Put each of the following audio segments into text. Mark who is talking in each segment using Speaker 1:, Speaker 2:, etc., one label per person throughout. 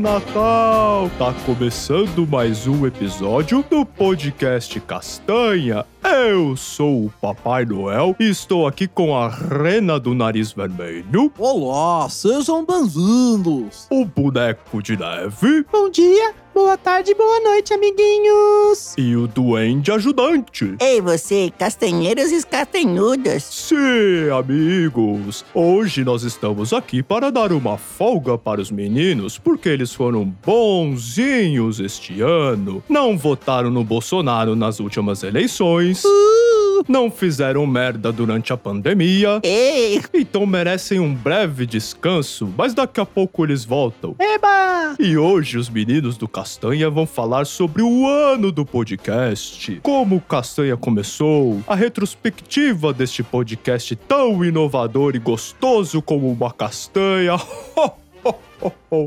Speaker 1: Natal! Tá começando mais um episódio do podcast Castanha. Eu sou o Papai Noel e estou aqui com a Rena do Nariz Vermelho.
Speaker 2: Olá, sejam bem-vindos!
Speaker 1: O boneco de neve.
Speaker 3: Bom dia, boa tarde, boa noite, amiguinhos!
Speaker 1: E o duende ajudante.
Speaker 4: Ei, você, castanheiros e castanhudos.
Speaker 1: Sim, amigos! Hoje nós estamos aqui para dar uma folga para os meninos, porque eles foram bonzinhos este ano. Não votaram no Bolsonaro nas últimas eleições. Uh! Não fizeram merda durante a pandemia.
Speaker 4: Ei!
Speaker 1: Então merecem um breve descanso, mas daqui a pouco eles voltam.
Speaker 3: Eba!
Speaker 1: E hoje os meninos do Castanha vão falar sobre o ano do podcast. Como o Castanha começou, a retrospectiva deste podcast tão inovador e gostoso como uma castanha.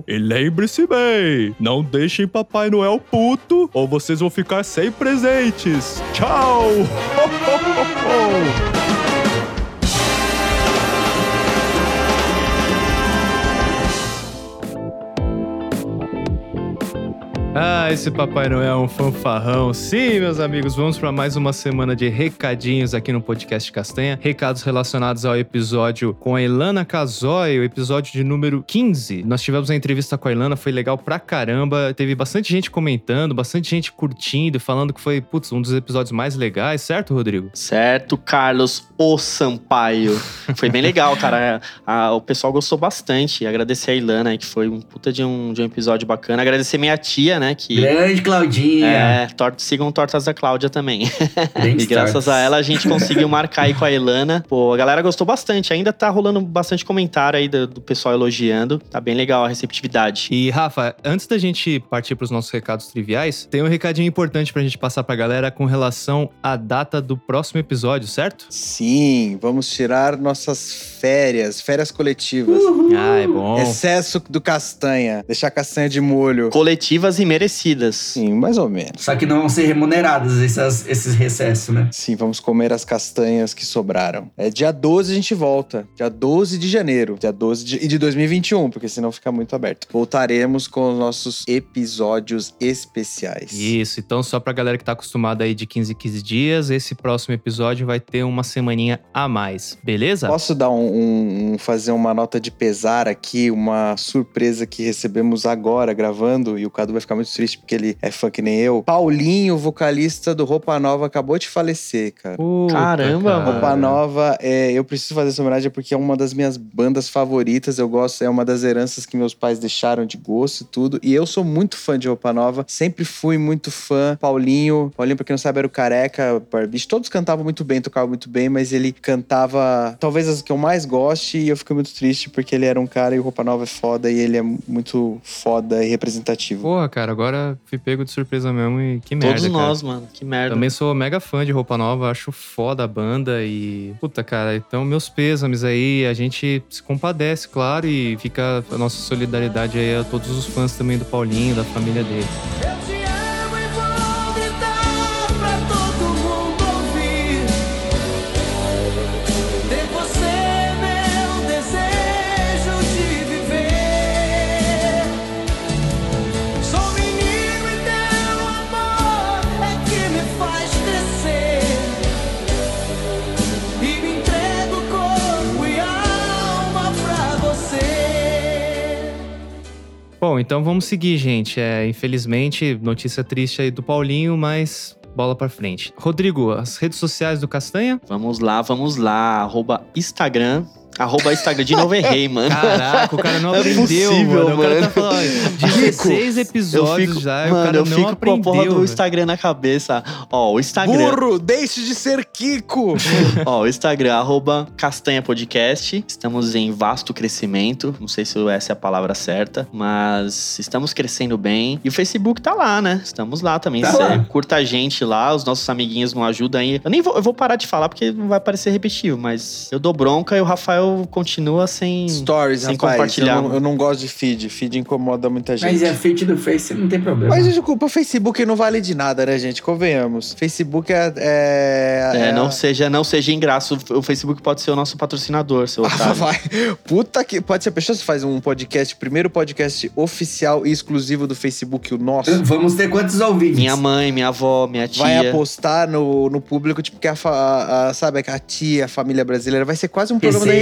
Speaker 1: E lembre-se bem, não deixem Papai Noel puto ou vocês vão ficar sem presentes. Tchau! Ah, esse Papai Noel é um fanfarrão. Sim, meus amigos, vamos para mais uma semana de recadinhos aqui no podcast Castanha. Recados relacionados ao episódio com a Ilana Casoy, o episódio de número 15. Nós tivemos a entrevista com a Ilana, foi legal pra caramba. Teve bastante gente comentando, bastante gente curtindo, falando que foi, putz, um dos episódios mais legais, certo, Rodrigo?
Speaker 5: Certo, Carlos O Sampaio. Foi bem legal, cara. A, o pessoal gostou bastante. Agradecer a Ilana, que foi um puta de um, de um episódio bacana. Agradecer minha tia, né? Que,
Speaker 6: Grande Claudinha.
Speaker 5: É, tor sigam Tortas da Cláudia também. e graças a ela a gente conseguiu marcar aí com a Elana. Pô, a galera gostou bastante. Ainda tá rolando bastante comentário aí do, do pessoal elogiando. Tá bem legal a receptividade.
Speaker 1: E, Rafa, antes da gente partir pros nossos recados triviais, tem um recadinho importante pra gente passar pra galera com relação à data do próximo episódio, certo?
Speaker 7: Sim, vamos tirar nossas férias, férias coletivas.
Speaker 1: Uhum. Ah, é bom.
Speaker 7: Excesso do castanha, deixar castanha de molho.
Speaker 5: Coletivas e merecidas.
Speaker 7: Sim, mais ou menos.
Speaker 6: Só que não vão ser remuneradas essas, esses recessos, né?
Speaker 7: Sim, vamos comer as castanhas que sobraram. É dia 12 a gente volta. Dia 12 de janeiro. Dia 12 de, e de 2021, porque senão fica muito aberto. Voltaremos com os nossos episódios especiais.
Speaker 1: Isso, então só pra galera que tá acostumada aí de 15 em 15 dias, esse próximo episódio vai ter uma semaninha a mais, beleza?
Speaker 7: Posso dar um, um, um fazer uma nota de pesar aqui, uma surpresa que recebemos agora gravando e o Cadu vai ficar muito triste porque ele é fã que nem eu. Paulinho, vocalista do Roupa Nova, acabou de falecer, cara.
Speaker 5: Puta, Caramba,
Speaker 7: cara. Roupa Nova, é, eu preciso fazer essa homenagem porque é uma das minhas bandas favoritas. Eu gosto, é uma das heranças que meus pais deixaram de gosto e tudo. E eu sou muito fã de Roupa Nova, sempre fui muito fã. Paulinho, Paulinho, pra quem não sabe, era o careca, Barbicho. Todos cantavam muito bem, tocavam muito bem, mas ele cantava talvez as que eu mais goste. E eu fico muito triste porque ele era um cara e o Roupa Nova é foda e ele é muito foda e representativo.
Speaker 1: Porra, cara, agora fui pego de surpresa mesmo e que merda.
Speaker 5: Todos nós,
Speaker 1: cara.
Speaker 5: mano, que merda.
Speaker 1: Também sou mega fã de Roupa Nova, acho foda a banda e. Puta, cara, então meus pêsames aí, a gente se compadece, claro, e fica a nossa solidariedade aí a todos os fãs também do Paulinho, da família dele. Bom, então vamos seguir, gente. É, infelizmente, notícia triste aí do Paulinho, mas bola pra frente. Rodrigo, as redes sociais do Castanha?
Speaker 5: Vamos lá, vamos lá. Arroba Instagram, Arroba Instagram. De novo errei, mano.
Speaker 1: Caraca, o cara não
Speaker 5: É
Speaker 1: aprendeu,
Speaker 5: possível,
Speaker 1: mano. O cara
Speaker 5: mano.
Speaker 1: tá falando, ó, 16 episódios
Speaker 5: fico,
Speaker 1: já, e
Speaker 5: mano,
Speaker 1: o cara
Speaker 5: eu
Speaker 1: não
Speaker 5: fico
Speaker 1: aprendeu.
Speaker 5: com a porra do. Instagram na cabeça. Ó, o Instagram.
Speaker 7: Burro, deixe de ser Kiko!
Speaker 5: Ó, o Instagram, arroba Castanha Podcast. Estamos em vasto crescimento. Não sei se essa é a palavra certa, mas estamos crescendo bem. E o Facebook tá lá, né? Estamos lá também.
Speaker 6: Tá lá.
Speaker 5: Curta a gente lá, os nossos amiguinhos não ajudam aí. Eu nem vou, eu vou parar de falar porque não vai parecer repetitivo, mas eu dou bronca e o Rafael Rafael continua sem.
Speaker 8: Stories,
Speaker 5: Sem
Speaker 8: rapaz.
Speaker 5: compartilhar.
Speaker 8: Eu não, eu não gosto de feed. Feed incomoda muita gente.
Speaker 9: Mas é feed do Face, não tem problema.
Speaker 8: Mas desculpa, o Facebook não vale de nada, né, gente? Convenhamos. Facebook é. É,
Speaker 5: É, não seja, não seja ingraço. O Facebook pode ser o nosso patrocinador, seu
Speaker 8: Ah,
Speaker 5: otário.
Speaker 8: vai. Puta que. Pode ser. Pessoa você faz um podcast, primeiro podcast oficial e exclusivo do Facebook, o nosso.
Speaker 9: Vamos ter quantos ouvintes?
Speaker 5: Minha mãe, minha avó, minha tia.
Speaker 8: Vai apostar no, no público, tipo, que a, a, a- sabe, a tia, a família brasileira. Vai ser quase um programa da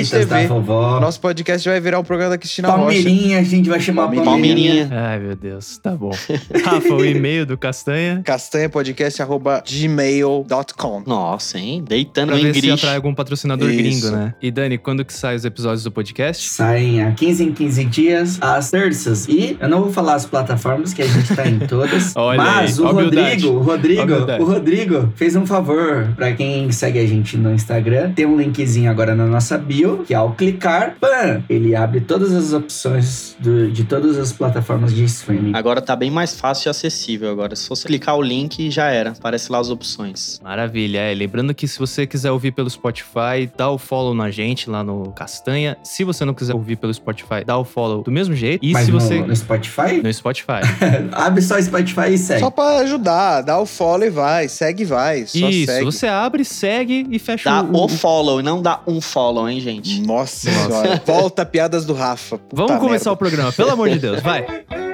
Speaker 9: vovó.
Speaker 8: Nosso podcast vai virar um programa da Cristina Rocha.
Speaker 9: Palmeirinha, a gente vai chamar
Speaker 8: Palmeirinha.
Speaker 9: Palmeirinha.
Speaker 1: Ai, meu Deus, tá bom. Rafa, o e-mail do Castanha.
Speaker 8: castanhapodcast.gmail.com
Speaker 5: Nossa, hein? Deitando
Speaker 1: Pra
Speaker 5: no
Speaker 1: ver se
Speaker 5: Ingrid.
Speaker 1: atrai algum patrocinador
Speaker 8: Isso.
Speaker 1: gringo, né? E Dani, quando que saem os episódios do podcast?
Speaker 9: Saem a 15 em 15 dias, às terças. E eu não vou falar as plataformas, que a gente tá em todas.
Speaker 1: Olha
Speaker 9: mas
Speaker 1: aí,
Speaker 9: o. Rodrigo, o Rodrigo, o Rodrigo fez um favor pra quem segue a gente no Instagram. Tem um linkzinho agora na nossa bio, que ao clicar, pam, ele abre todas as opções do- de todas as plataformas de streaming.
Speaker 5: Agora tá bem mais fácil e acessível agora. Se você clicar o link, já era. Aparece lá as opções.
Speaker 1: Maravilha, é. Lembrando que se você quiser ouvir pelo Spotify, dá o follow na gente lá no Castanha. Se você não quiser ouvir pelo Spotify, dá o follow do mesmo jeito. E
Speaker 9: Mas
Speaker 1: se
Speaker 9: no,
Speaker 1: você.
Speaker 9: no Spotify?
Speaker 1: No Spotify.
Speaker 9: abre só o Spotify e segue.
Speaker 8: Só pra ajudar, dá o follow e vai, segue e vai. Só
Speaker 1: Isso,
Speaker 8: segue.
Speaker 1: você abre, segue e fecha
Speaker 5: Dá
Speaker 1: o.
Speaker 5: o follow não dá um follow, hein, gente?
Speaker 8: Nossa senhora. Volta piadas do Rafa.
Speaker 1: Vamos começar
Speaker 8: merda.
Speaker 1: o programa, pelo amor de Deus, vai.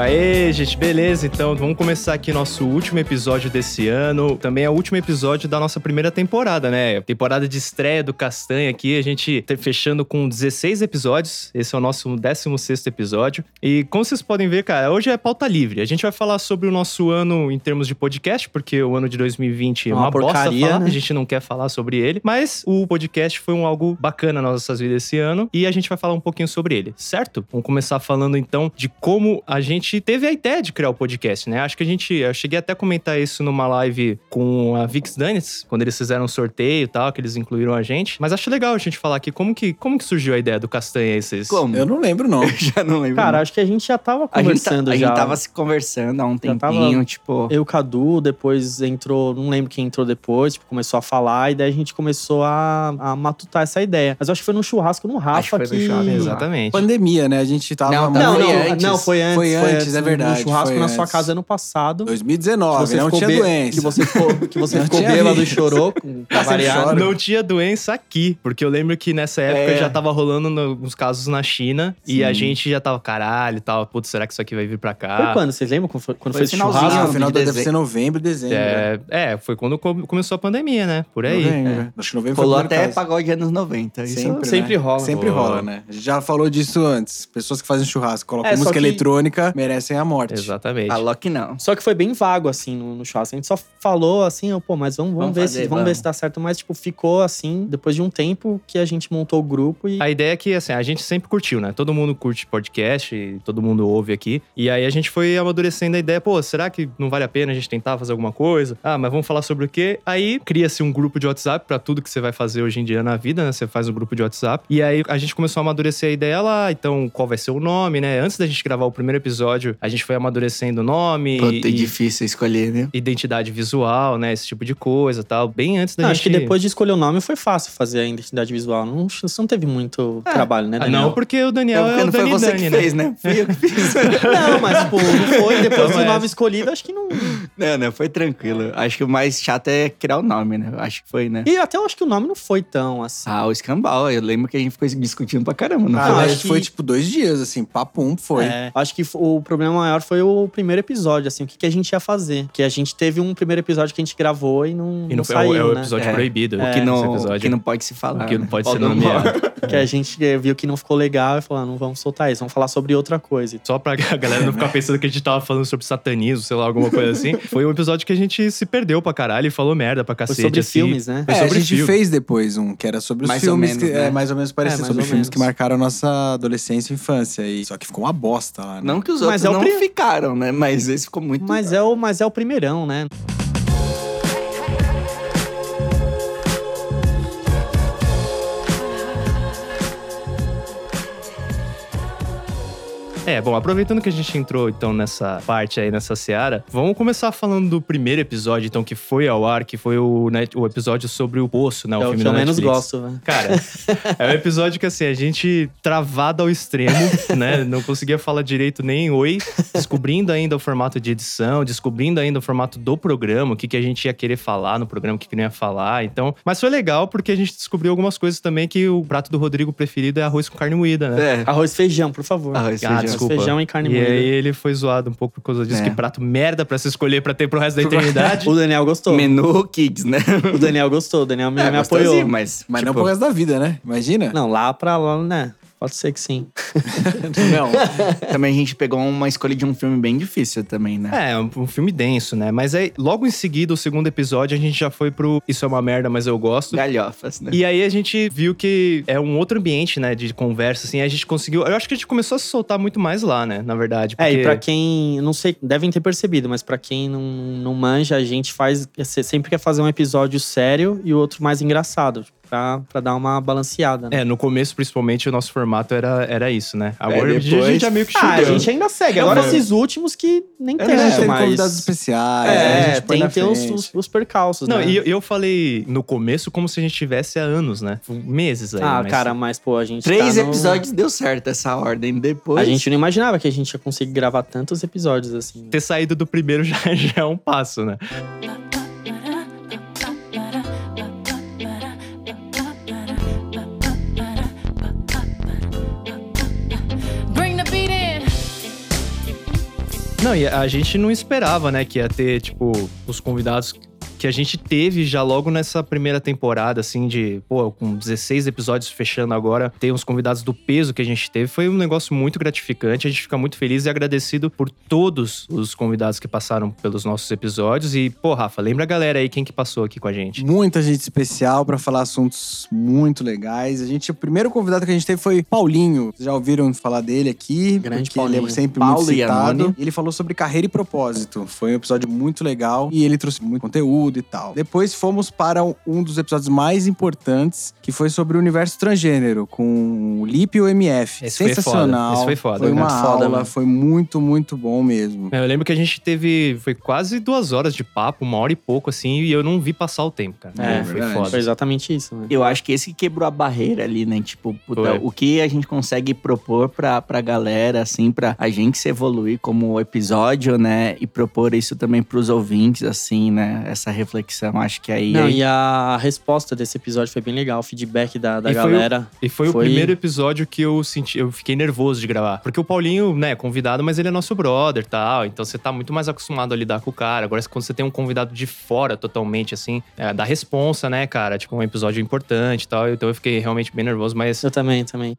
Speaker 1: Aê, gente, beleza? Então, vamos começar aqui nosso último episódio desse ano. Também é o último episódio da nossa primeira temporada, né? Temporada de estreia do Castanha aqui. A gente tá fechando com 16 episódios. Esse é o nosso 16 episódio. E como vocês podem ver, cara, hoje é pauta livre. A gente vai falar sobre o nosso ano em termos de podcast, porque o ano de 2020 é
Speaker 5: Uma
Speaker 1: uma, bosta
Speaker 5: porcaria,
Speaker 1: falar.
Speaker 5: né?
Speaker 1: A gente não quer falar sobre ele. Mas o podcast foi um algo bacana nas nossas vidas esse ano. E a gente vai falar um pouquinho sobre ele, certo? Vamos começar falando então de como a gente teve a ideia de criar o podcast, né? Acho que a gente. Eu cheguei até a comentar isso numa live com a Vix Danis, quando eles fizeram um sorteio e tal, que eles incluíram a gente. Mas acho legal a gente falar aqui como que, como que surgiu a ideia do Castanha esses.
Speaker 6: Como?
Speaker 8: Eu não lembro, não.
Speaker 6: já não lembro.
Speaker 5: Cara, acho que a gente já tava
Speaker 6: a gente, tá-
Speaker 5: conversando
Speaker 6: a
Speaker 5: já.
Speaker 6: gente tava se conversando há um
Speaker 5: tava-
Speaker 6: tempinho, tipo.
Speaker 5: Eu, Cadu, depois entrou, não lembro quem entrou depois, tipo, começou a falar, e daí a gente começou a, a matutar essa ideia. Mas eu acho que foi num churrasco no Rafa
Speaker 6: Acho que foi no
Speaker 5: que.
Speaker 6: churrasco.
Speaker 1: Exatamente.
Speaker 7: Pandemia, né? A gente tava.
Speaker 6: Não,
Speaker 5: Não,
Speaker 6: Foi
Speaker 5: não,
Speaker 6: antes.
Speaker 5: não, foi antes.
Speaker 7: Foi antes, é verdade,
Speaker 5: Num churrasco
Speaker 7: foi
Speaker 5: na sua
Speaker 7: antes.
Speaker 5: casa ano passado.
Speaker 7: 2019,
Speaker 5: Que você
Speaker 7: não
Speaker 5: ficou
Speaker 7: tinha
Speaker 5: bê-
Speaker 7: doença.
Speaker 5: Que você ficou, que você ficou bêbado e chorou com variar.
Speaker 7: chora.
Speaker 1: Não tinha doença aqui, porque eu lembro que nessa época
Speaker 6: É.
Speaker 1: já tava rolando no- uns casos na China e a gente já tava, caralho, tal, putz, será que isso aqui vai vir pra cá?
Speaker 5: Foi quando? Vocês lembram quando foi, quando
Speaker 6: Foi
Speaker 5: foi churrasco?
Speaker 7: Ah,
Speaker 6: de
Speaker 7: final da- deve ser novembro, dezembro. né?
Speaker 1: É, é, foi quando co- começou a pandemia, né? Por aí.
Speaker 7: Novembro. Acho que novembro
Speaker 6: Rolou até
Speaker 7: caso.
Speaker 6: pagode anos 90. Isso
Speaker 7: Sempre,
Speaker 5: sempre
Speaker 7: né?
Speaker 5: rola.
Speaker 7: Sempre rola, né? A gente já falou disso antes. Pessoas que fazem churrasco, colocam
Speaker 5: É,
Speaker 7: música
Speaker 5: que-
Speaker 7: eletrônica, merecem a morte.
Speaker 1: Exatamente.
Speaker 6: falou que não.
Speaker 5: Só que foi bem vago, assim, no, no churrasco. A gente só falou, assim, pô, mas vamos, vamos,
Speaker 6: Vamos
Speaker 5: ver,
Speaker 6: fazer,
Speaker 5: se, vamos ver se dá certo. Mas, tipo, ficou assim, depois de um tempo que a gente montou o grupo e...
Speaker 1: A ideia é que, assim, a gente sempre curtiu, né? Todo mundo curte podcast, e todo mundo ouve aqui. E aí a gente foi amadurecendo a ideia, pô, será que não vale a pena a gente tentar fazer alguma coisa? Ah, mas vamos falar sobre o quê? Aí cria-se um grupo de WhatsApp pra tudo que você vai fazer hoje em dia na vida, né? Você faz um grupo de WhatsApp. E aí a gente começou a amadurecer a ideia lá, então qual vai ser o nome, né? Antes da gente gravar o primeiro episódio, a gente foi amadurecendo o nome.
Speaker 6: Puta, é
Speaker 1: e-
Speaker 6: difícil escolher, né?
Speaker 1: Identidade visual, né? Esse tipo de coisa tal. Bem antes da
Speaker 5: Não,
Speaker 1: gente.
Speaker 5: acho que depois de escolher o nome foi fácil fazer a identidade visual. Não, você não teve muito trabalho, né,
Speaker 1: Ah,
Speaker 5: Daniel?
Speaker 1: não, porque o Daniel
Speaker 6: É
Speaker 1: é, o
Speaker 6: não foi
Speaker 1: Dani
Speaker 6: você
Speaker 1: Dani,
Speaker 6: que
Speaker 1: né?
Speaker 6: fez, né? Fui eu que fiz.
Speaker 5: Não, mas, pô, não foi. Depois
Speaker 1: Então,
Speaker 5: do
Speaker 1: mas-
Speaker 5: nome escolhido, acho que não...
Speaker 6: não, não, foi tranquilo. Acho que o mais chato é criar o nome, né? Acho que foi, né?
Speaker 5: E até eu acho que o nome não foi tão assim.
Speaker 6: Ah, o escambau. Eu lembro que a gente ficou discutindo pra caramba, não
Speaker 7: Ah,
Speaker 6: foi?
Speaker 7: mas
Speaker 5: acho que-
Speaker 7: foi tipo dois dias, assim, papo um foi.
Speaker 5: É, acho que o problema maior foi o primeiro episódio, assim, o que, que a gente ia fazer. Que a gente teve um primeiro episódio que a gente gravou e não,
Speaker 1: E não, foi
Speaker 5: saiu,
Speaker 1: é o
Speaker 5: né?
Speaker 1: episódio
Speaker 6: É.
Speaker 1: proibido.
Speaker 6: O que não, o
Speaker 1: episódio.
Speaker 6: que não pode se falar.
Speaker 1: O que não
Speaker 6: né?
Speaker 1: pode ser
Speaker 6: Voldemort.
Speaker 1: nomeado.
Speaker 5: Que a gente viu que não ficou legal e falou, ah, não vamos soltar isso, vamos falar sobre outra coisa.
Speaker 1: Só pra a galera não ficar pensando que a gente tava falando sobre satanismo, sei lá, alguma coisa assim. Foi um episódio que a gente se perdeu pra caralho e falou merda pra
Speaker 5: Foi
Speaker 1: cacete.
Speaker 5: sobre
Speaker 1: assim.
Speaker 5: filmes, né?
Speaker 1: Foi
Speaker 7: É,
Speaker 1: sobre
Speaker 7: a gente
Speaker 1: filme.
Speaker 7: fez depois um que era sobre os
Speaker 6: Mais ou
Speaker 7: filmes,
Speaker 6: menos,
Speaker 7: que,
Speaker 6: né?
Speaker 7: é mais ou menos parecido,
Speaker 5: É,
Speaker 7: sobre filmes
Speaker 5: menos.
Speaker 7: que marcaram a nossa adolescência e infância. E, só que ficou uma bosta lá, né?
Speaker 6: Não que os
Speaker 5: Mas é o
Speaker 6: não
Speaker 5: pri-
Speaker 6: ficaram, né? Mas esse ficou muito...
Speaker 5: Mas é, o, mas é o primeirão, né?
Speaker 1: É, bom, aproveitando que a gente entrou então nessa parte aí, nessa seara, vamos começar falando do primeiro episódio, então, que foi ao ar, que foi o, né, o episódio sobre o Poço, né? O
Speaker 5: é o
Speaker 1: filme
Speaker 5: que eu
Speaker 1: da
Speaker 5: menos
Speaker 1: Netflix.
Speaker 5: gosto, né?
Speaker 1: Cara, é um episódio que assim, a gente travado ao extremo, né? Não conseguia falar direito nem oi, descobrindo ainda o formato de edição, descobrindo ainda o formato do programa, o que, que a gente ia querer falar no programa, o que, que não ia falar. Então, mas foi legal porque a gente descobriu algumas coisas também que o prato do Rodrigo preferido é arroz com carne moída, né?
Speaker 6: É.
Speaker 5: Arroz feijão, por favor.
Speaker 6: Arroz
Speaker 1: Ah,
Speaker 6: feijão.
Speaker 1: Desculpa.
Speaker 5: feijão e carne
Speaker 1: E
Speaker 5: moída.
Speaker 1: aí ele foi zoado um pouco por causa disso.
Speaker 6: É.
Speaker 1: Que prato merda pra se escolher pra ter pro resto da eternidade.
Speaker 5: O Daniel gostou.
Speaker 6: Menu Kids, né?
Speaker 5: O Daniel gostou, o Daniel me,
Speaker 6: É,
Speaker 5: me apoiou.
Speaker 6: mas.
Speaker 7: Mas não
Speaker 6: tipo,
Speaker 7: pro resto da vida, né? Imagina.
Speaker 5: Não, lá pra lá, né? Pode ser que sim.
Speaker 7: Não.
Speaker 6: Também a gente pegou uma escolha de um filme bem difícil também, né?
Speaker 1: É, um, filme denso, né? Mas aí, logo em seguida, o segundo episódio, a gente já foi pro Isso é uma merda, mas eu gosto.
Speaker 6: Galhofas, né?
Speaker 1: E aí a gente viu que é um outro ambiente, né, de conversa, assim, a gente conseguiu... Eu acho que a gente começou a se soltar muito mais lá, né, na verdade.
Speaker 5: É, e
Speaker 1: porque-
Speaker 5: pra quem, não sei, devem ter percebido, mas pra quem não, não manja, a gente faz, você sempre quer fazer um episódio sério e o outro mais engraçado, pra, pra dar uma balanceada, né?
Speaker 1: É, no começo, principalmente, o nosso formato era, era isso, né? Agora
Speaker 6: É,
Speaker 1: a
Speaker 6: depois-
Speaker 1: gente já meio que
Speaker 5: Ah, a gente ainda segue. Agora esses últimos que nem
Speaker 7: É,
Speaker 5: tem,
Speaker 7: né? Tem
Speaker 5: mas...
Speaker 7: convidados especiais. a
Speaker 5: É,
Speaker 7: gente põe
Speaker 5: tem que ter os, os, os percalços,
Speaker 1: Não,
Speaker 5: né?
Speaker 1: e eu, eu falei no começo como se a gente tivesse há anos, né? Meses aí.
Speaker 5: Ah,
Speaker 1: mas-
Speaker 5: cara, mas pô, a gente
Speaker 6: Três
Speaker 5: tá no-
Speaker 6: episódios deu certo essa ordem. Depois.
Speaker 5: A gente não imaginava que a gente ia conseguir gravar tantos episódios assim.
Speaker 1: Ter saído do primeiro já, já é um passo, né? Não, e a gente não esperava, né, que ia ter, tipo, os convidados que a gente teve já logo nessa primeira temporada, assim, de, pô, com 16 episódios fechando agora, ter uns convidados do peso que a gente teve, foi um negócio muito gratificante. A gente fica muito feliz e agradecido por todos os convidados que passaram pelos nossos episódios. E, pô, Rafa, lembra a galera aí quem que passou aqui com a gente?
Speaker 7: Muita gente especial pra falar assuntos muito legais. A gente, o primeiro convidado que a gente teve foi Paulinho. Vocês já ouviram falar dele aqui?
Speaker 5: Grande
Speaker 7: porque ele
Speaker 5: Paulinho.
Speaker 7: é sempre
Speaker 6: Paulo
Speaker 7: muito citado. Ele falou sobre carreira e propósito. Foi um episódio muito legal e ele trouxe muito conteúdo e tal. Depois fomos para um dos episódios mais importantes, que foi sobre o universo transgênero, com o Lip e o MF.
Speaker 1: Esse foi
Speaker 7: Sensacional.
Speaker 1: foda, esse foi foda.
Speaker 7: Foi
Speaker 1: Foi
Speaker 7: uma
Speaker 5: muito foda,
Speaker 7: aula,
Speaker 5: mano.
Speaker 7: foi muito, muito bom mesmo.
Speaker 1: Eu lembro que a gente teve, foi quase duas horas de papo, uma hora e pouco, assim, e eu não vi passar o tempo, cara.
Speaker 5: É,
Speaker 1: foi
Speaker 7: verdade.
Speaker 1: foda.
Speaker 5: Foi exatamente isso, né?
Speaker 6: Eu acho que esse que quebrou a barreira ali, né? Tipo, puta,
Speaker 1: Foi.
Speaker 6: o que a gente consegue propor pra, pra galera, assim, pra a gente se evoluir como episódio, né? E propor isso também pros ouvintes, assim, né? Essa reflexão. Acho que aí.
Speaker 5: Não,
Speaker 6: aí-
Speaker 5: e a resposta desse episódio foi bem legal, o feedback da, da
Speaker 1: E foi o-
Speaker 5: galera.
Speaker 1: E foi, o
Speaker 5: Foi-
Speaker 1: primeiro episódio que eu senti, eu fiquei nervoso de gravar. Porque o Paulinho, né, é convidado, mas ele é nosso brother e tal. Então você tá muito mais acostumado a lidar com o cara. Agora, quando você tem um convidado de fora totalmente, assim, é, dá responsa, né, cara? Tipo, um episódio importante e tal. Então eu fiquei realmente bem nervoso, mas.
Speaker 5: Eu também, também.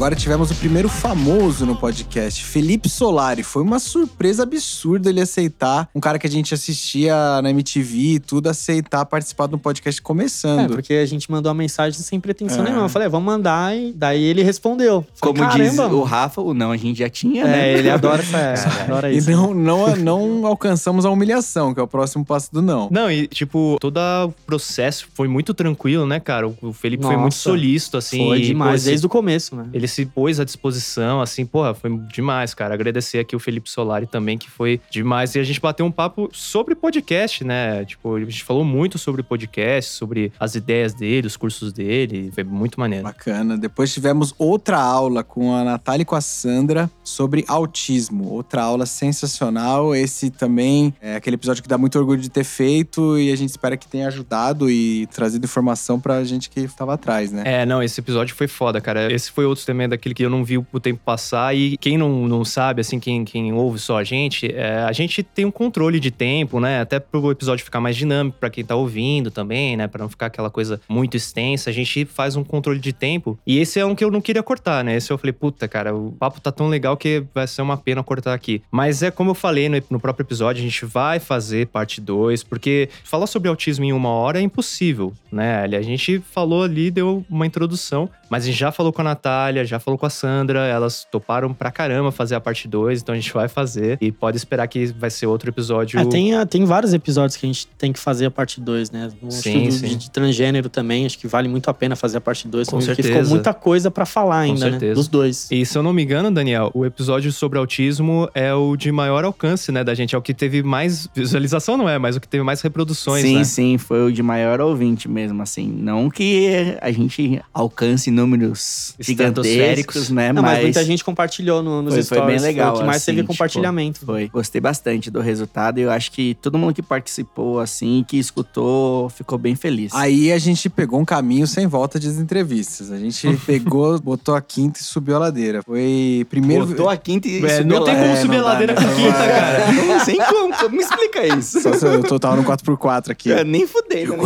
Speaker 7: Agora tivemos o primeiro famoso no podcast, Felipe Solari. Foi uma surpresa absurda ele aceitar, um cara que a gente assistia na MTV e tudo, aceitar participar do podcast
Speaker 5: É,
Speaker 7: começando.
Speaker 5: porque a gente mandou a mensagem sem pretensão
Speaker 7: É.
Speaker 5: nenhuma. Eu falei, é, vamos mandar, e daí ele respondeu. Falei,
Speaker 6: Como diz o Rafa, o não a gente já tinha, né?
Speaker 5: É, ele adora essa, adora
Speaker 7: E
Speaker 5: isso.
Speaker 7: não, não, não alcançamos a humilhação, que é o próximo passo do não.
Speaker 1: Não, e tipo, todo o processo foi muito tranquilo, né, cara? O Felipe foi muito
Speaker 5: Nossa,
Speaker 1: solícito, assim.
Speaker 5: Foi
Speaker 1: e,
Speaker 5: demais,
Speaker 1: pô,
Speaker 5: desde o começo, né?
Speaker 1: Ele se pôs à disposição, assim, porra, foi demais, cara. Agradecer aqui o Felipe Solari também, que foi demais. E a gente bateu um papo sobre podcast, né? Tipo, a gente falou muito sobre podcast, sobre as ideias dele, os cursos dele. Foi muito maneiro.
Speaker 7: Bacana. Depois tivemos outra aula com a Natália e com a Sandra sobre autismo. Outra aula sensacional. Esse também é aquele episódio que dá muito orgulho de ter feito e a gente espera que tenha ajudado e trazido informação pra gente que estava atrás, né?
Speaker 1: É, não, esse episódio foi foda, cara. Esse foi outro também daquele que eu não vi o tempo passar. E quem não, não sabe, assim, quem, quem ouve só a gente, é, a gente tem um controle de tempo, né? Até pro episódio ficar mais dinâmico pra quem tá ouvindo também, né? Pra não ficar aquela coisa muito extensa. A gente faz um controle de tempo. E esse é um que eu não queria cortar, né? Esse eu falei, puta, cara, o papo tá tão legal que vai ser uma pena cortar aqui. Mas é como eu falei no, no próprio episódio, a gente vai fazer parte 2, porque falar sobre autismo em uma hora é impossível, né? A gente falou ali, deu uma introdução, mas a gente já falou com a Natália, já falou com a Sandra, elas toparam pra caramba fazer a parte 2, então a gente vai fazer. E pode esperar que vai ser outro episódio.
Speaker 5: É, tem, ah, tem vários episódios que a gente tem que fazer a parte 2, né? No
Speaker 1: Sim,
Speaker 5: estudo
Speaker 1: sim.
Speaker 5: De, de transgênero também, acho que vale muito a pena fazer a parte 2.
Speaker 1: Com
Speaker 5: Porque ficou
Speaker 1: certeza.
Speaker 5: muita coisa pra falar ainda, né?
Speaker 1: certeza.
Speaker 5: Dos dois.
Speaker 1: E se eu não me engano, Daniel, o episódio sobre autismo é o de maior alcance, né, da gente. É o que teve mais visualização, não é? Mas o que teve mais reproduções,
Speaker 6: sim,
Speaker 1: né?
Speaker 6: sim, foi o de maior ouvinte mesmo, assim. Não que a gente alcance números
Speaker 1: Estratosféricos.
Speaker 6: Gigantescos, né?
Speaker 5: Não, mas,
Speaker 6: mas
Speaker 5: muita gente compartilhou no- nos
Speaker 6: foi, foi
Speaker 5: stories.
Speaker 6: bem legal.
Speaker 5: o que mais
Speaker 6: assim,
Speaker 5: teve
Speaker 6: tipo,
Speaker 5: compartilhamento.
Speaker 6: foi. Gostei bastante do resultado e eu acho que todo mundo que participou, assim, que escutou, ficou bem feliz.
Speaker 7: Aí a gente pegou um caminho sem volta de entrevistas. A gente pegou, botou a quinta e subiu a ladeira. Foi primeiro.
Speaker 6: Botou a quinta e
Speaker 1: É,
Speaker 6: subiu
Speaker 1: não tem como
Speaker 7: É,
Speaker 1: subir a
Speaker 7: dá,
Speaker 1: ladeira
Speaker 7: não
Speaker 1: com quinta,
Speaker 7: vai.
Speaker 1: cara.
Speaker 6: Não, sem como, me explica isso.
Speaker 7: Só se eu total no 4x4 aqui.
Speaker 6: É, nem fudendo, né?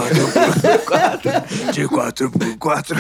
Speaker 7: De 4x4.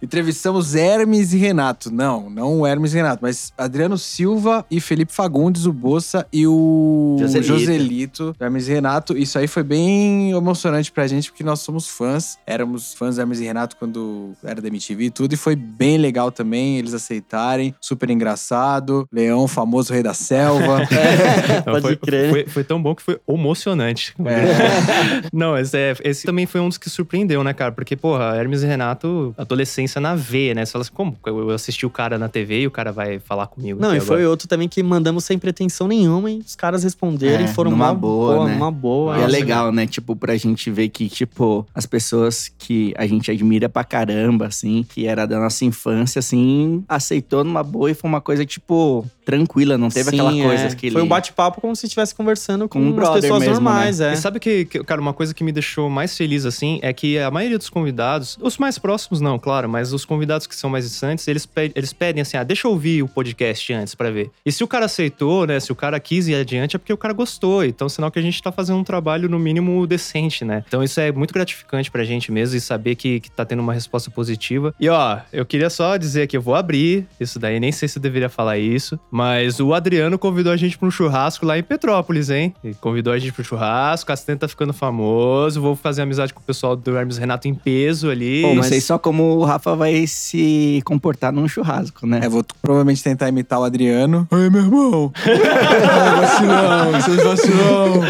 Speaker 7: Entrevistamos Hermes e Renato. Não, não o Hermes e Renato, mas Adriano Silva e Felipe Fagundes, o Bossa e o
Speaker 6: Joselito.
Speaker 7: Joselito. Hermes e Renato. Isso aí foi bem emocionante pra gente, porque nós somos fãs. Éramos fãs do Hermes e Renato quando era da MTV e tudo. E foi bem legal também eles aceitarem. Super engraçado. Leão, famoso rei da selva.
Speaker 1: Não,
Speaker 5: Pode
Speaker 1: foi,
Speaker 5: crer.
Speaker 1: Foi, foi tão bom que foi emocionante. Não, esse, é- esse também foi um dos que surpreendeu, né, cara? Porque, porra, Hermes e Renato, adolescência na veia, né? Você fala assim, como? Eu assisti o cara na TV e o cara vai falar comigo.
Speaker 5: Não, e foi
Speaker 1: agora?
Speaker 5: outro também que mandamos sem pretensão nenhuma e os caras responderam
Speaker 6: É,
Speaker 5: e foram uma
Speaker 6: boa, né?
Speaker 5: Uma boa.
Speaker 6: E é legal, né? Tipo, pra gente ver que, tipo, as pessoas que a gente admira pra caramba, assim, que era da nossa infância, assim, aceitou numa boa e foi uma coisa, tipo, tranquila, não teve
Speaker 5: Sim,
Speaker 6: aquela coisa
Speaker 5: é.
Speaker 6: que
Speaker 5: Foi
Speaker 6: ele...
Speaker 5: um bate-papo como se estivesse conversando com,
Speaker 6: Com um
Speaker 5: as pessoas
Speaker 6: mesmo,
Speaker 5: normais, é.
Speaker 1: E sabe que, que, cara, uma coisa que me deixou mais feliz, assim, é que a maioria dos convidados, os mais próximos não, claro, mas os convidados que são mais distantes, eles, pe- eles pedem assim, ah, deixa eu ouvir o podcast antes pra ver. E se o cara aceitou, né, se o cara quis ir adiante, é porque o cara gostou. Então, sinal que a gente tá fazendo um trabalho, no mínimo, decente, né? Então, isso é muito gratificante pra gente mesmo e saber que, que tá tendo uma resposta positiva. E, ó, eu queria só dizer que eu vou abrir isso daí, nem sei se eu deveria falar isso, mas o Adriano convidou a gente pra um churrasco lá em Petrópolis, hein? Ele convidou a gente pro churrasco, Castanho tá ficando famoso, vou fazer amizade com o pessoal do Hermes Renato em peso ali.
Speaker 6: Não
Speaker 5: mas-
Speaker 6: sei só como o Rafa vai se comportar num churrasco, né?
Speaker 7: É, vou provavelmente tentar imitar o Adriano. Oi, meu irmão. Ai, vacilão, seus vacilão.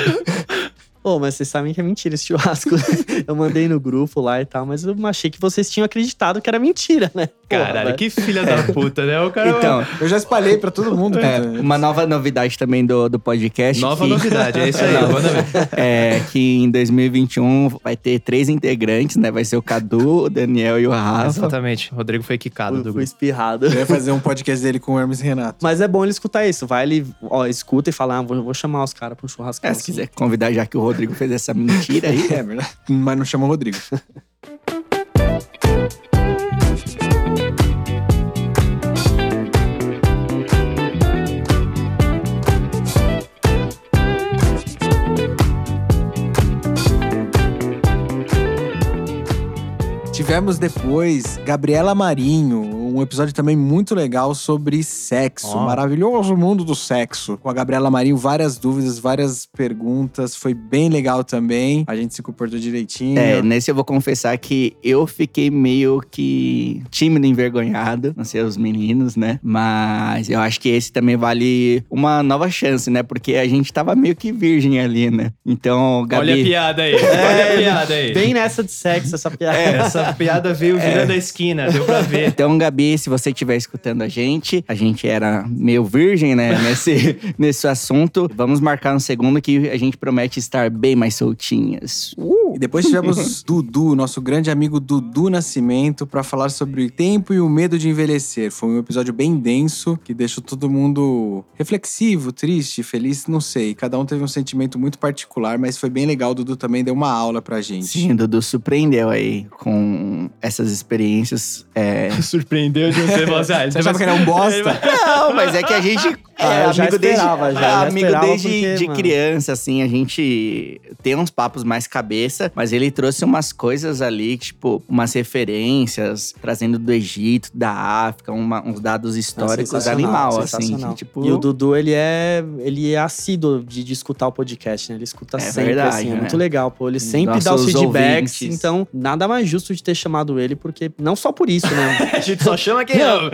Speaker 5: Pô, mas vocês sabem que é mentira esse churrasco. eu mandei no grupo lá e tal, mas eu achei que vocês tinham acreditado que era mentira, né?
Speaker 1: Caralho, que filha da puta, né? O cara.
Speaker 6: Então,
Speaker 7: Eu já espalhei pra todo mundo.
Speaker 6: é,
Speaker 7: cara.
Speaker 6: uma nova novidade também do, do podcast.
Speaker 1: Nova
Speaker 6: que-
Speaker 1: novidade, é isso aí.
Speaker 6: É que em 2021 vai ter três integrantes, né? Vai ser o Cadu, o Daniel e o Rafa.
Speaker 1: Exatamente. O Rodrigo foi quicado do
Speaker 5: fui
Speaker 1: grupo.
Speaker 5: espirrado.
Speaker 7: Eu ia fazer um podcast dele com o Hermes e Renato.
Speaker 5: Mas é bom ele escutar isso. Vai ele, ó, escuta e fala, ah, vou, vou chamar os caras pro churrasco.
Speaker 6: É, se quiser convidar, já que o Rodrigo fez essa mentira aí.
Speaker 7: É verdade. Mas não chama o Rodrigo. Tivemos depois Gabriela Marinho, um episódio também muito legal sobre sexo,
Speaker 1: Ó.
Speaker 7: maravilhoso mundo do sexo. Com a Gabriela Marinho, várias dúvidas, várias perguntas, foi bem legal também. A gente se comportou direitinho.
Speaker 6: É, nesse eu vou confessar que eu fiquei meio que tímido, envergonhado, não sei os meninos, né? Mas eu acho que esse também vale uma nova chance, né? Porque a gente tava meio que virgem ali, né? Então, Gabi...
Speaker 1: Olha a piada aí. Olha a piada aí.
Speaker 5: Bem nessa de sexo, essa piada.
Speaker 1: É, essa piada veio virando a esquina, deu pra ver.
Speaker 6: Então, Gabi, se você estiver escutando a gente, a gente era meio virgem, né, nesse, nesse assunto. Vamos marcar um segundo que a gente promete estar bem mais soltinhas.
Speaker 7: E depois tivemos Dudu, nosso grande amigo Dudu Nascimento, pra falar sobre o tempo e o medo de envelhecer. Foi um episódio bem denso, que deixou todo mundo reflexivo, triste, feliz, não sei. Cada um teve um sentimento muito particular, mas foi bem legal. O Dudu também deu uma aula pra gente.
Speaker 6: Sim, o Dudu surpreendeu aí com essas experiências. É,
Speaker 1: entendeu? De você falar assim, ah, ele
Speaker 7: Você achava que
Speaker 1: vai-
Speaker 7: era um bosta?
Speaker 6: Não, mas é que a gente é
Speaker 5: Ah, eu já
Speaker 6: amigo desde,
Speaker 5: esperava, já,
Speaker 6: é
Speaker 5: já
Speaker 6: amigo
Speaker 5: esperava
Speaker 6: desde
Speaker 5: porque,
Speaker 6: de
Speaker 5: mano.
Speaker 6: criança, assim, a gente tem uns papos mais cabeça, mas ele trouxe umas coisas ali, tipo, umas referências, trazendo do Egito, da África, uma- uns dados históricos
Speaker 5: Sensacional,
Speaker 6: animal, assim. que, tipo,
Speaker 5: E o Dudu, ele é, ele é assíduo de, de escutar o podcast, né? Ele escuta
Speaker 6: É
Speaker 5: sempre,
Speaker 6: verdade,
Speaker 5: assim. É
Speaker 6: né?
Speaker 5: muito legal, pô. Ele sempre
Speaker 6: Nossos
Speaker 5: dá os feedbacks.
Speaker 6: ouvintes.
Speaker 5: Então, nada mais justo de ter chamado ele, porque não só por isso, né?
Speaker 1: A gente só chama quem
Speaker 5: Não, não,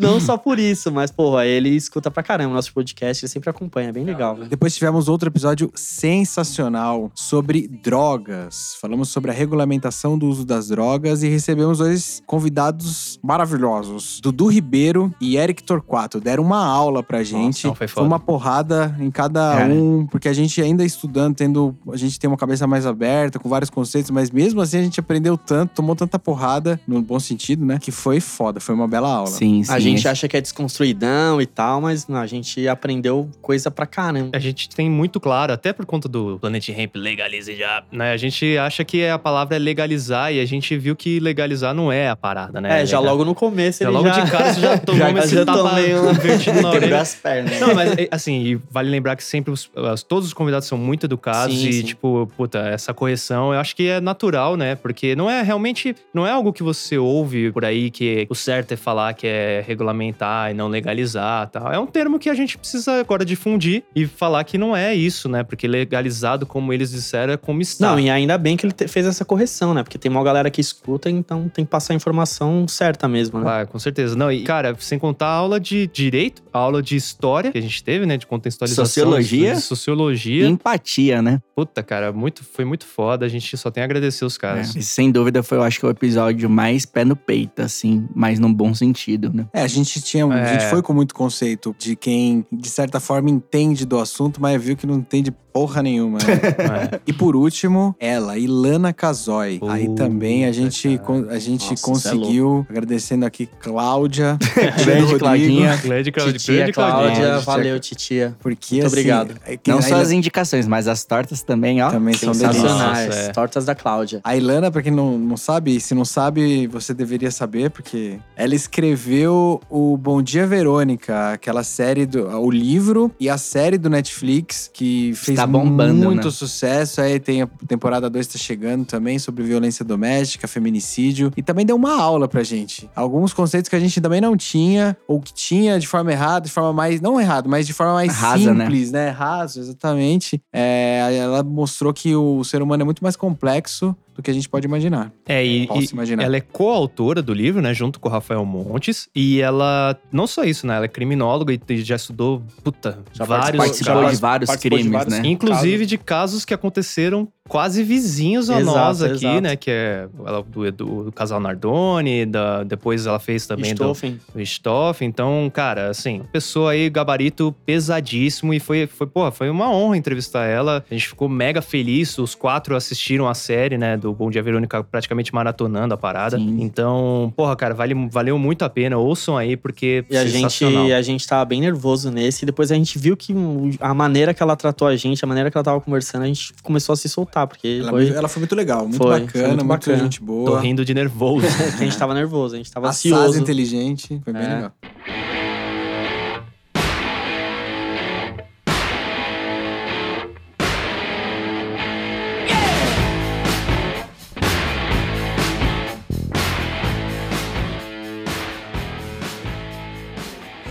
Speaker 5: não, não só por isso, mas, porra, ele escuta pra caramba o nosso podcast, ele sempre acompanha, é bem legal, velho.
Speaker 7: Depois tivemos outro episódio sensacional sobre drogas. Falamos sobre a regulamentação do uso das drogas e recebemos dois convidados maravilhosos. Dudu Ribeiro e Eric Torquato. Deram uma aula pra gente.
Speaker 1: não, foi foda.
Speaker 7: uma porrada em cada
Speaker 6: Cara.
Speaker 7: um, porque a gente ainda estudando, tendo. A gente tem uma cabeça mais aberta, com vários conceitos, mas mesmo assim a gente aprendeu tanto, tomou tanta porrada, no bom sentido, né? Que foi foda, foi uma bela aula.
Speaker 6: Sim, sim.
Speaker 5: A gente acha que é desconstruidão e tal, mas não, a gente aprendeu coisa pra caramba.
Speaker 1: A gente tem muito claro, até por conta do Planet Hemp legalize já, né? A gente acha que a palavra é legalizar e a gente viu que legalizar não é a parada, né?
Speaker 5: É, já
Speaker 1: Legal-
Speaker 5: logo no começo
Speaker 1: Já
Speaker 5: ele
Speaker 1: logo
Speaker 5: já...
Speaker 1: de cara você já tomou
Speaker 5: Já-
Speaker 1: esse
Speaker 5: já
Speaker 1: tapa
Speaker 5: um-
Speaker 1: invertido na orelha.
Speaker 6: as pernas.
Speaker 1: Não, mas é, assim, e vale lembrar que sempre os, todos os convidados são muito educados
Speaker 5: Sim,
Speaker 1: e,
Speaker 5: sim.
Speaker 1: tipo, puta, essa correção eu acho que é natural, né? Porque não é realmente, não é algo que você ouve por aí que o certo é falar que é regulamentar e não legalizar tal. É um termo que a gente precisa agora difundir e falar que não é isso, né? Porque legalizado, como eles disseram, é como está.
Speaker 5: Não, e ainda bem que ele fez essa correção, né? Porque tem uma galera que escuta, então tem que passar a informação certa mesmo, né?
Speaker 1: Ah, com certeza. Não, e, cara, sem contar a aula de direito, a aula de história que a gente teve, né? De contextualização.
Speaker 6: Sociologia.
Speaker 1: De sociologia.
Speaker 6: Empatia, né?
Speaker 1: Puta, cara, muito, foi muito foda. A gente só tem a agradecer os caras.
Speaker 6: É, esse, sem dúvida foi, eu acho que o episódio mais pé no peito, assim, mas num bom sentido, né?
Speaker 7: É, a gente tinha. A
Speaker 1: É.
Speaker 7: gente foi com muito conceito de quem, de certa forma, entende do assunto, mas viu que não entende porra nenhuma. né?
Speaker 1: É.
Speaker 7: e por último, ela, Ilana Casoy. Aí também a gente, a gente
Speaker 5: Nossa, é
Speaker 7: conseguiu, agradecendo aqui Cláudia,
Speaker 6: Grande
Speaker 7: Rodrigo,
Speaker 6: Claudinha.
Speaker 1: Grande.
Speaker 5: Cláudia,
Speaker 7: Claudinha.
Speaker 5: valeu, titia.
Speaker 7: porque
Speaker 5: Muito
Speaker 7: assim,
Speaker 5: obrigado.
Speaker 7: é que
Speaker 6: Não
Speaker 7: a
Speaker 6: só as indicações, mas as tortas também, ó.
Speaker 7: também são delícias.
Speaker 5: Sensacionais.
Speaker 1: Nossa, é.
Speaker 5: Tortas da Cláudia.
Speaker 7: A Ilana, pra quem não, não sabe, se não sabe, você deveria saber, porque ela escreveu o Bom Dia Verônica, aquela série, do, o livro e a série do Netflix, que fez
Speaker 6: Está bombando,
Speaker 7: muito
Speaker 6: né?
Speaker 7: sucesso. Aí tem a temporada 2 tá chegando também, sobre violência doméstica, feminicídio. E também deu uma aula pra gente. Alguns conceitos que a gente também não tinha, ou que tinha de forma errada, de forma mais. Não errada, mas de forma mais
Speaker 6: Rasa, né?
Speaker 7: simples, né? Raso, exatamente. É, ela mostrou que o ser humano é muito mais complexo do que a gente pode imaginar.
Speaker 1: É, e,
Speaker 7: Posso
Speaker 1: e
Speaker 7: imaginar.
Speaker 1: ela é coautora do livro, né? Junto com o Rafael Montes. E ela, não só isso, né? Ela é criminóloga e já estudou, puta,
Speaker 5: Já
Speaker 1: vários
Speaker 6: Participou
Speaker 1: casos.
Speaker 6: de vários
Speaker 5: participou de
Speaker 6: crimes,
Speaker 5: vários-
Speaker 6: né?
Speaker 1: Inclusive de casos que aconteceram quase vizinhos a
Speaker 5: Exato,
Speaker 1: nós aqui,
Speaker 5: exato.
Speaker 1: né? Que é ela, do, do, do casal Nardoni, da, depois ela fez também do,
Speaker 5: Stoffen.
Speaker 1: do Stoff. Então, cara, assim, pessoa aí, gabarito pesadíssimo. E foi, foi, porra, foi uma honra entrevistar ela. A gente ficou mega feliz. Os quatro assistiram a série, né? Do Bom Dia Verônica, praticamente maratonando a parada.
Speaker 6: Sim.
Speaker 1: Então, porra, cara, vale, valeu muito a pena. Ouçam aí, porque
Speaker 5: E a gente, a gente tava bem nervoso nesse. E depois a gente viu que a maneira que ela tratou a gente, a maneira que ela tava conversando, a gente começou a se soltar. Porque
Speaker 7: Ela,
Speaker 5: foi,
Speaker 7: ela foi muito legal, muito
Speaker 5: Foi, foi
Speaker 7: bacana,
Speaker 5: muito
Speaker 7: muito,
Speaker 5: bacana.
Speaker 7: gente
Speaker 1: Tô
Speaker 7: boa.
Speaker 1: rindo de nervoso.
Speaker 5: a gente tava nervoso, a gente tava
Speaker 7: Assaz
Speaker 5: ansioso.
Speaker 7: inteligente, foi bem
Speaker 5: É.
Speaker 7: legal.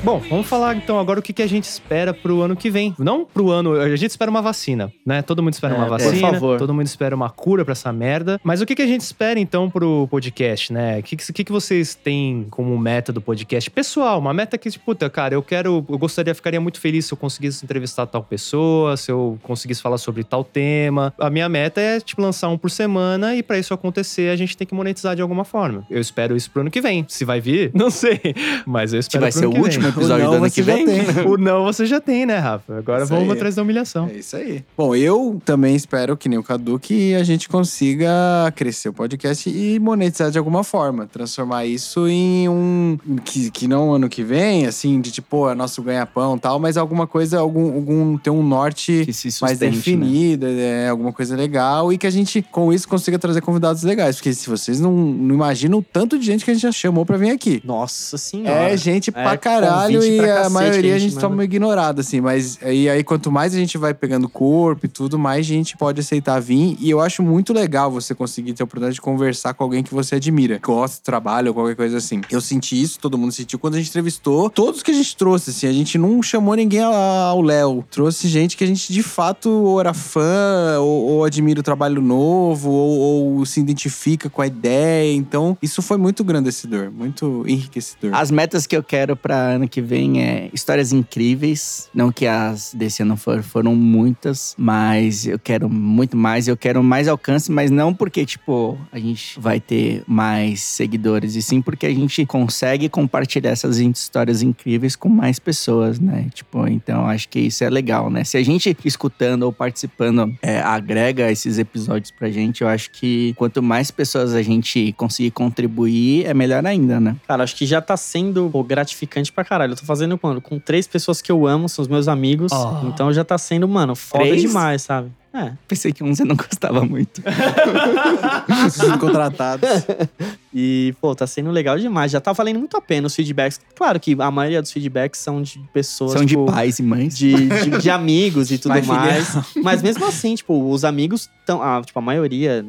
Speaker 1: Bom, vamos falar então agora o que, que a gente espera pro ano que vem. Não pro ano, a gente espera uma vacina, né? Todo mundo espera
Speaker 5: É,
Speaker 1: uma
Speaker 5: por
Speaker 1: vacina,
Speaker 5: favor.
Speaker 1: todo mundo espera uma cura pra essa merda. Mas o que, que a gente espera então pro podcast, né? O que, que, que vocês têm como meta do podcast? Pessoal, uma meta que, tipo, puta, cara, eu quero, eu gostaria, ficaria muito feliz se eu conseguisse entrevistar tal pessoa, se eu conseguisse falar sobre tal tema. A minha meta é, tipo, lançar um por semana e pra isso acontecer, a gente tem que monetizar de alguma forma. Eu espero isso pro ano que vem. Se vai vir, não sei. Mas eu
Speaker 6: Que
Speaker 1: espero
Speaker 6: vai
Speaker 1: pro
Speaker 6: ser o
Speaker 1: que vem.
Speaker 6: Episódio
Speaker 7: não
Speaker 6: do ano
Speaker 7: você
Speaker 6: que
Speaker 7: já
Speaker 6: vem?
Speaker 7: tem.
Speaker 1: O não você já tem, né, Rafa? Agora
Speaker 7: Isso
Speaker 1: vamos
Speaker 7: aí.
Speaker 1: atrás da humilhação.
Speaker 7: É isso aí. Bom, eu também espero, que nem o Cadu, que a gente consiga crescer o podcast e monetizar de alguma forma. Transformar isso em um. Que, que não ano que vem, assim, de tipo, pô, é nosso ganha-pão e tal, mas alguma coisa, algum, algum. ter um norte
Speaker 6: se
Speaker 7: mais
Speaker 6: sustente, né?
Speaker 7: definida, é, alguma coisa legal, e que a gente, com isso, consiga trazer convidados legais. Porque se vocês não, não imaginam o tanto de gente que a gente já chamou pra vir aqui.
Speaker 5: Nossa senhora.
Speaker 7: É gente pra
Speaker 5: É
Speaker 7: caralho
Speaker 5: convite
Speaker 7: e
Speaker 5: pra
Speaker 7: a maioria a
Speaker 5: a
Speaker 7: gente
Speaker 5: gente
Speaker 7: toma
Speaker 5: manda.
Speaker 7: ignorado, assim. Mas e aí, quanto mais a gente vai pegando corpo e tudo, mais gente pode aceitar vir. E eu acho muito legal você conseguir ter a oportunidade de conversar com alguém que você admira, gosta do trabalho ou qualquer coisa assim. Eu senti isso, todo mundo sentiu quando a gente entrevistou. Todos que a gente trouxe, assim, a gente não chamou ninguém ao Léo. Trouxe gente que a gente de fato ou era fã, ou, ou admira o trabalho novo, ou, ou se identifica com a ideia. Então, isso foi muito engrandecedor, muito enriquecedor.
Speaker 6: As metas que eu quero pra ano que vem é histórias incríveis. Não que as desse ano for- foram muitas, mas eu quero muito mais. Eu quero mais alcance, mas não porque, tipo, a gente vai ter mais seguidores, e sim porque a gente consegue compartilhar essas histórias incríveis com mais pessoas, né? Tipo, então acho que isso é legal, né? Se a gente escutando ou participando é, agrega esses episódios pra gente, eu acho que quanto mais pessoas a gente conseguir contribuir, é melhor ainda, né?
Speaker 5: Cara, acho que já tá sendo pô, gratificante pra caralho. Eu tô fazendo, mano, com três pessoas que eu amo, são os meus amigos.
Speaker 1: Oh.
Speaker 5: Então já tá sendo, mano, foda
Speaker 6: Três?
Speaker 5: demais, sabe? É.
Speaker 6: Pensei que um você não gostava muito.
Speaker 7: Sendo contratados.
Speaker 5: E, pô, tá sendo legal demais. Já tá valendo muito a pena os feedbacks. Claro que a maioria dos feedbacks são de pessoas.
Speaker 6: São de
Speaker 5: tipo,
Speaker 6: pais e mães.
Speaker 5: de, de, de amigos e tudo
Speaker 7: Pai
Speaker 5: mais. Mas mesmo assim, tipo, os amigos estão. Ah, tipo, a maioria,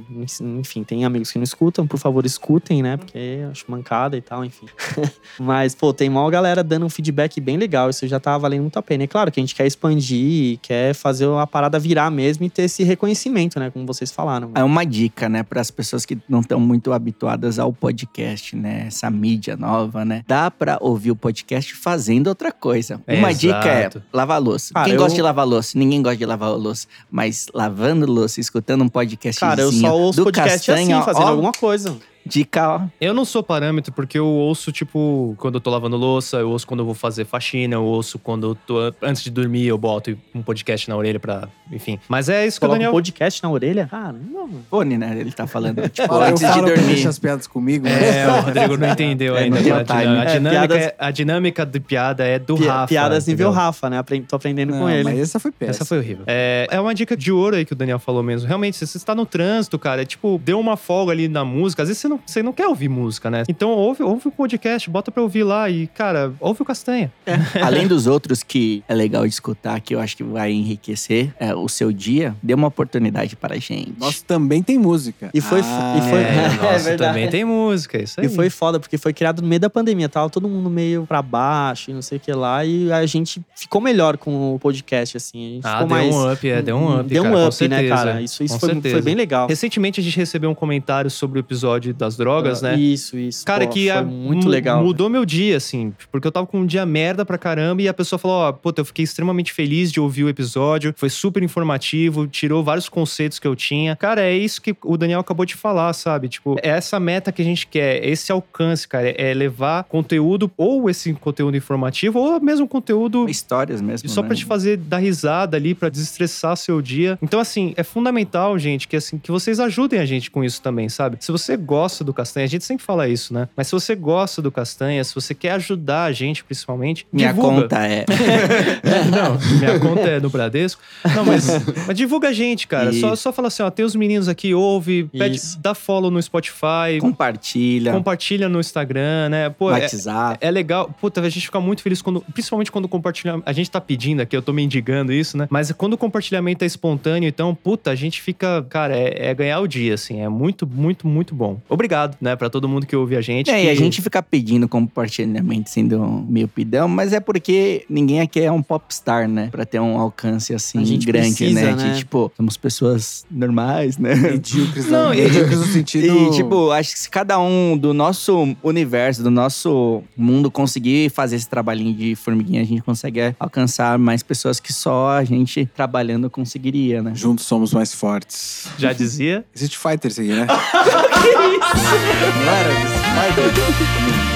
Speaker 5: enfim, tem amigos que não escutam, por favor, escutem, né? Porque eu acho mancada e tal, enfim. Mas, pô, tem uma galera dando um feedback bem legal. Isso já tá valendo muito a pena. E claro que a gente quer expandir, quer fazer a parada virar mesmo e ter esse reconhecimento, né? Como vocês falaram.
Speaker 6: É uma dica, né, para as pessoas que não estão muito habituadas ao podcast, né? Essa mídia nova, né? Dá pra ouvir o podcast fazendo outra coisa. Uma
Speaker 1: Exato.
Speaker 6: dica é lavar louça.
Speaker 5: Cara,
Speaker 6: Quem
Speaker 5: eu-
Speaker 6: gosta de lavar louça? Ninguém gosta de lavar louça. Mas lavando louça, escutando um podcast
Speaker 5: Cara, eu só ouço
Speaker 6: do
Speaker 5: podcast
Speaker 6: Castanha,
Speaker 5: assim, fazendo
Speaker 6: ó,
Speaker 5: alguma coisa.
Speaker 6: Dica, ó.
Speaker 1: Eu não sou parâmetro porque eu ouço, tipo, quando eu tô lavando louça, eu ouço quando eu vou fazer faxina, eu ouço quando eu tô. Antes de dormir, eu boto um podcast na orelha pra. Enfim. Mas é isso que o
Speaker 5: Coloca um
Speaker 1: Daniel.
Speaker 5: podcast na orelha. Caramba.
Speaker 6: Fone, né? Ele tá falando. Tipo,
Speaker 7: Fala,
Speaker 6: antes de dormir.
Speaker 7: deixa as piadas comigo. mas-
Speaker 1: É, o Rodrigo não entendeu
Speaker 6: É,
Speaker 1: ainda.
Speaker 6: o
Speaker 1: a, dinâmica, a
Speaker 5: É,
Speaker 1: dinâmica
Speaker 5: piadas-
Speaker 1: é- a dinâmica de piada é do
Speaker 5: Pi-
Speaker 1: Rafa.
Speaker 5: piadas nível
Speaker 1: entendeu?
Speaker 5: Rafa, né? Apre- Tô aprendendo
Speaker 7: Não,
Speaker 5: com ele.
Speaker 7: mas essa foi péssima.
Speaker 1: Essa foi horrível. É, é uma dica de ouro aí que o Daniel falou mesmo. Realmente, se você está no trânsito, cara, é tipo, deu uma folga ali na música. Às vezes você não, você não quer ouvir música, né? Então ouve, ouve o podcast, bota pra ouvir lá e, cara, ouve o Castanha.
Speaker 6: Além dos outros que é legal de escutar, que eu acho que vai enriquecer é, o seu dia, dê uma oportunidade para a gente.
Speaker 7: Nosso também tem música.
Speaker 5: E foi-
Speaker 7: Ah,
Speaker 5: e foi-
Speaker 1: É,
Speaker 5: É
Speaker 1: nossa, também tem música, isso aí.
Speaker 5: E foi foda, porque foi criado no meio da pandemia. Tava todo mundo meio pra baixo e não sei o que lá. E a gente ficou melhor com o podcast, assim. A gente
Speaker 1: Ah,
Speaker 5: ficou
Speaker 1: deu
Speaker 5: mais.
Speaker 1: um up, é, deu um up,
Speaker 5: Deu
Speaker 1: cara,
Speaker 5: um
Speaker 1: com
Speaker 5: up, né,
Speaker 1: certeza.
Speaker 5: cara? Isso, isso
Speaker 1: Com
Speaker 5: foi, foi bem legal.
Speaker 1: Recentemente a gente recebeu um comentário sobre o episódio das drogas, né?
Speaker 5: Isso, isso.
Speaker 1: Cara,
Speaker 5: Pô,
Speaker 1: que a-
Speaker 5: muito
Speaker 1: mu-
Speaker 5: legal.
Speaker 1: Mudou meu dia, assim. Porque eu tava com um dia merda pra caramba e a pessoa falou: Ó, puta, eu fiquei extremamente feliz de ouvir o episódio. Foi super informativo, tirou vários conceitos que eu tinha. Cara, é isso que o Daniel acabou de falar, sabe? Tipo, é essa meta que a gente quer, esse alcance, cara. É levar conteúdo, ou esse conteúdo informativo, ou mesmo conteúdo
Speaker 6: Histórias mesmo.
Speaker 1: só
Speaker 6: né?
Speaker 1: pra te fazer dar risada ali, pra desestressar seu dia. Então, assim, é fundamental, gente, que assim, que vocês ajudem a gente com isso também, sabe? Se você gosta do Castanha, a gente sempre fala isso, né? Mas se você gosta do Castanha, se você quer ajudar a gente, principalmente,
Speaker 6: Minha
Speaker 1: divulga.
Speaker 6: conta é.
Speaker 1: Não, minha conta é no Bradesco. Não, mas, mas divulga a gente, cara. Só, só fala assim, ó, tem os meninos aqui, ouve, pede,
Speaker 5: Isso.
Speaker 1: dá follow no Spotify,
Speaker 6: Compartilha.
Speaker 1: compartilha no Instagram, né? Pô, é,
Speaker 6: WhatsApp.
Speaker 1: é legal. Puta, a gente fica muito feliz quando. Principalmente quando compartilha. A gente tá pedindo aqui, eu tô mendigando isso, né? Mas quando o compartilhamento é espontâneo, então, puta, a gente fica. Cara, é, é ganhar o dia, assim. É muito, muito, muito bom. Obrigado, né? Pra todo mundo que ouve a gente.
Speaker 6: É,
Speaker 1: que-
Speaker 6: e a gente fica pedindo compartilhamento sendo meio pidão, mas é porque ninguém aqui é um popstar, né? Pra ter um alcance assim
Speaker 5: A gente
Speaker 6: grande,
Speaker 5: precisa,
Speaker 6: né?
Speaker 5: né?
Speaker 6: De tipo, somos pessoas normais, né?
Speaker 7: Medíocres,
Speaker 1: Não,
Speaker 7: não,
Speaker 1: e-
Speaker 7: medíocres no sentido...
Speaker 6: E, tipo, acho que se cada um do nosso universo, do nosso mundo conseguir fazer esse trabalhinho de formiguinha, a gente consegue alcançar mais pessoas que só a gente trabalhando conseguiria, né?
Speaker 7: Juntos somos mais fortes.
Speaker 1: Já dizia.
Speaker 7: Street Fighter isso aqui, né? Não era Street Fighter?